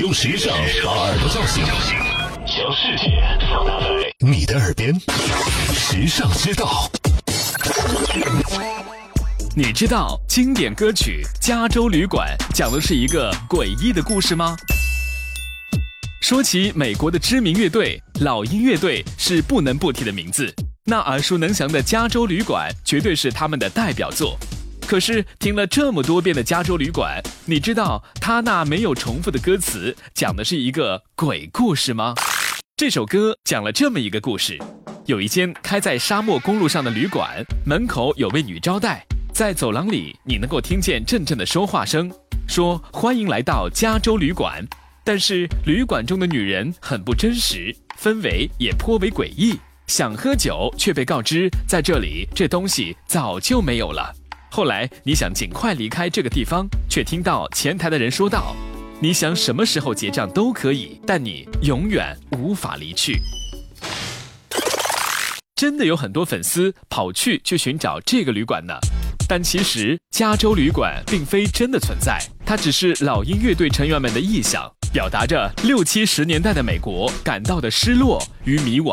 用时尚把耳朵叫醒，将世界放大在你的耳边。时尚之道，你知道经典歌曲《加州旅馆》讲的是一个诡异的故事吗？说起美国的知名乐队老鹰乐队，是不能不提的名字。那耳熟能详的《加州旅馆》绝对是他们的代表作。可是听了这么多遍的《加州旅馆》，你知道他那没有重复的歌词讲的是一个鬼故事吗？这首歌讲了这么一个故事：有一间开在沙漠公路上的旅馆，门口有位女招待，在走廊里你能够听见阵阵的说话声，说欢迎来到加州旅馆。但是旅馆中的女人很不真实，氛围也颇为诡异。想喝酒，却被告知在这里这东西早就没有了。后来你想尽快离开这个地方，却听到前台的人说道：“你想什么时候结账都可以，但你永远无法离去。”真的有很多粉丝跑去去寻找这个旅馆呢，但其实加州旅馆并非真的存在，它只是老鹰乐队成员们的臆想，表达着六七十年代的美国感到的失落与迷惘。